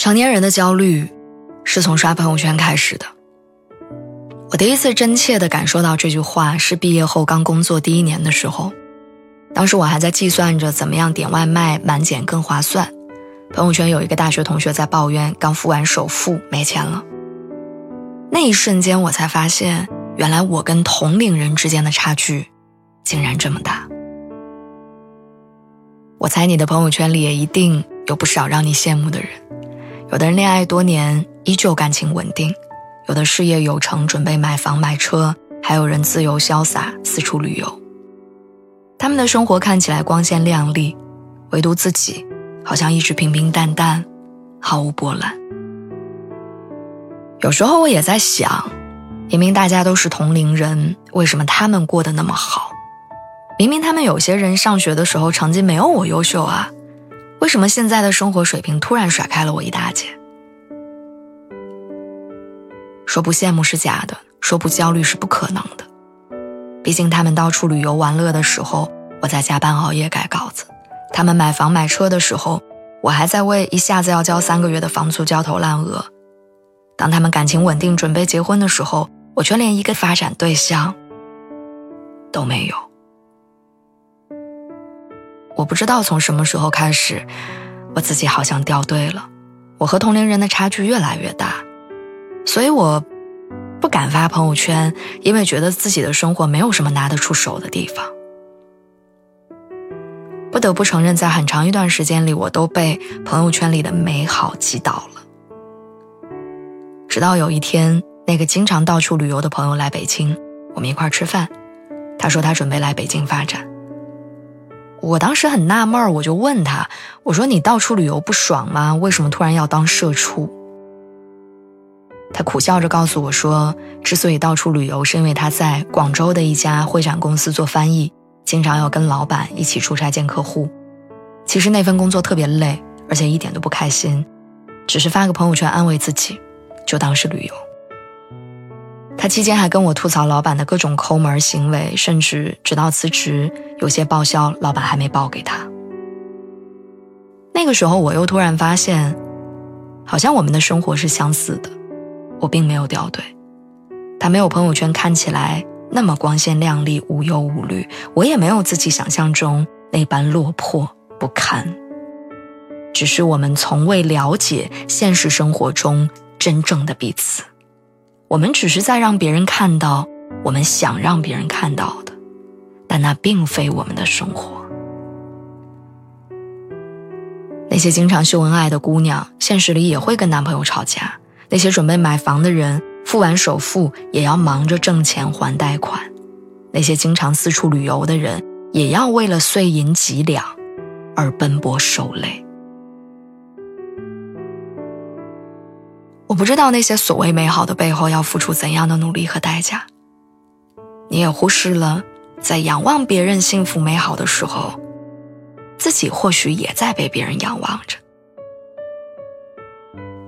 成年人的焦虑，是从刷朋友圈开始的。我第一次真切地感受到这句话，是毕业后刚工作第一年的时候。当时我还在计算着怎么样点外卖满减更划算。朋友圈有一个大学同学在抱怨，刚付完首付没钱了。那一瞬间，我才发现，原来我跟同龄人之间的差距，竟然这么大。我猜你的朋友圈里也一定有不少让你羡慕的人。有的人恋爱多年，依旧感情稳定；有的事业有成，准备买房买车；还有人自由潇洒，四处旅游。他们的生活看起来光鲜亮丽，唯独自己，好像一直平平淡淡，毫无波澜。有时候我也在想，明明大家都是同龄人，为什么他们过得那么好？明明他们有些人上学的时候成绩没有我优秀啊。为什么现在的生活水平突然甩开了我一大截？说不羡慕是假的，说不焦虑是不可能的。毕竟他们到处旅游玩乐的时候，我在加班熬夜改稿子；他们买房买车的时候，我还在为一下子要交三个月的房租焦头烂额；当他们感情稳定准备结婚的时候，我却连一个发展对象都没有。我不知道从什么时候开始，我自己好像掉队了。我和同龄人的差距越来越大，所以我不敢发朋友圈，因为觉得自己的生活没有什么拿得出手的地方。不得不承认，在很长一段时间里，我都被朋友圈里的美好击倒了。直到有一天，那个经常到处旅游的朋友来北京，我们一块吃饭，他说他准备来北京发展。我当时很纳闷我就问他：“我说你到处旅游不爽吗？为什么突然要当社畜？”他苦笑着告诉我说：“之所以到处旅游，是因为他在广州的一家会展公司做翻译，经常要跟老板一起出差见客户。其实那份工作特别累，而且一点都不开心，只是发个朋友圈安慰自己，就当是旅游。”他期间还跟我吐槽老板的各种抠门行为，甚至直到辞职，有些报销老板还没报给他。那个时候，我又突然发现，好像我们的生活是相似的。我并没有掉队，他没有朋友圈看起来那么光鲜亮丽、无忧无虑，我也没有自己想象中那般落魄不堪。只是我们从未了解现实生活中真正的彼此。我们只是在让别人看到我们想让别人看到的，但那并非我们的生活。那些经常秀恩爱的姑娘，现实里也会跟男朋友吵架；那些准备买房的人，付完首付也要忙着挣钱还贷款；那些经常四处旅游的人，也要为了碎银几两而奔波受累。我不知道那些所谓美好的背后要付出怎样的努力和代价。你也忽视了，在仰望别人幸福美好的时候，自己或许也在被别人仰望着。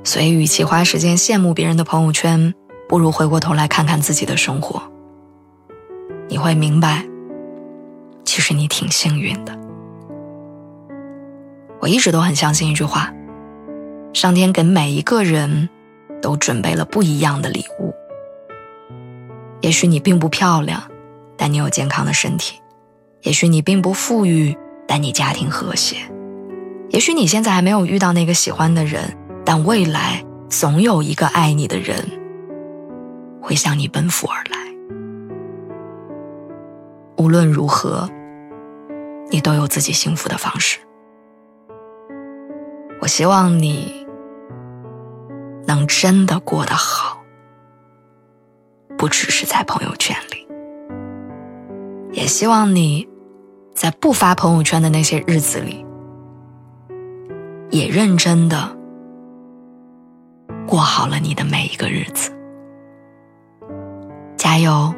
所以，与其花时间羡慕别人的朋友圈，不如回过头来看看自己的生活。你会明白，其实你挺幸运的。我一直都很相信一句话：上天给每一个人。都准备了不一样的礼物。也许你并不漂亮，但你有健康的身体；也许你并不富裕，但你家庭和谐；也许你现在还没有遇到那个喜欢的人，但未来总有一个爱你的人会向你奔赴而来。无论如何，你都有自己幸福的方式。我希望你。能真的过得好，不只是在朋友圈里。也希望你，在不发朋友圈的那些日子里，也认真的过好了你的每一个日子。加油！